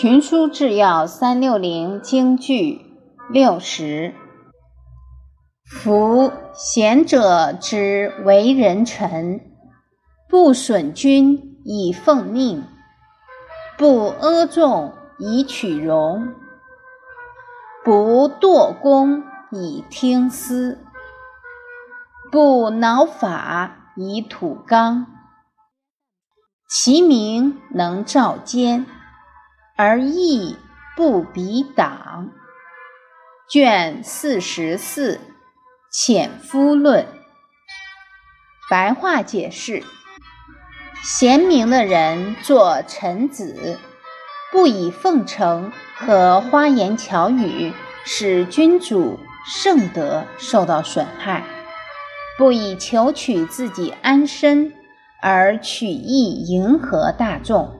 群书治要三六零京剧六十。夫贤者之为人臣，不损君以奉命，不阿众以取荣，不惰功以听私，不挠法以吐刚。其名能照奸。而义不比党。卷四十四《潜夫论》白话解释：贤明的人做臣子，不以奉承和花言巧语使君主圣德受到损害，不以求取自己安身而取意迎合大众。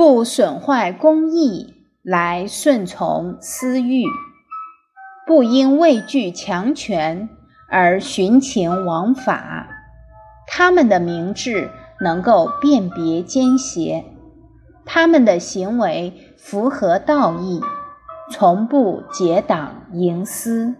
不损坏公义来顺从私欲，不因畏惧强权而徇情枉法。他们的明智能够辨别奸邪，他们的行为符合道义，从不结党营私。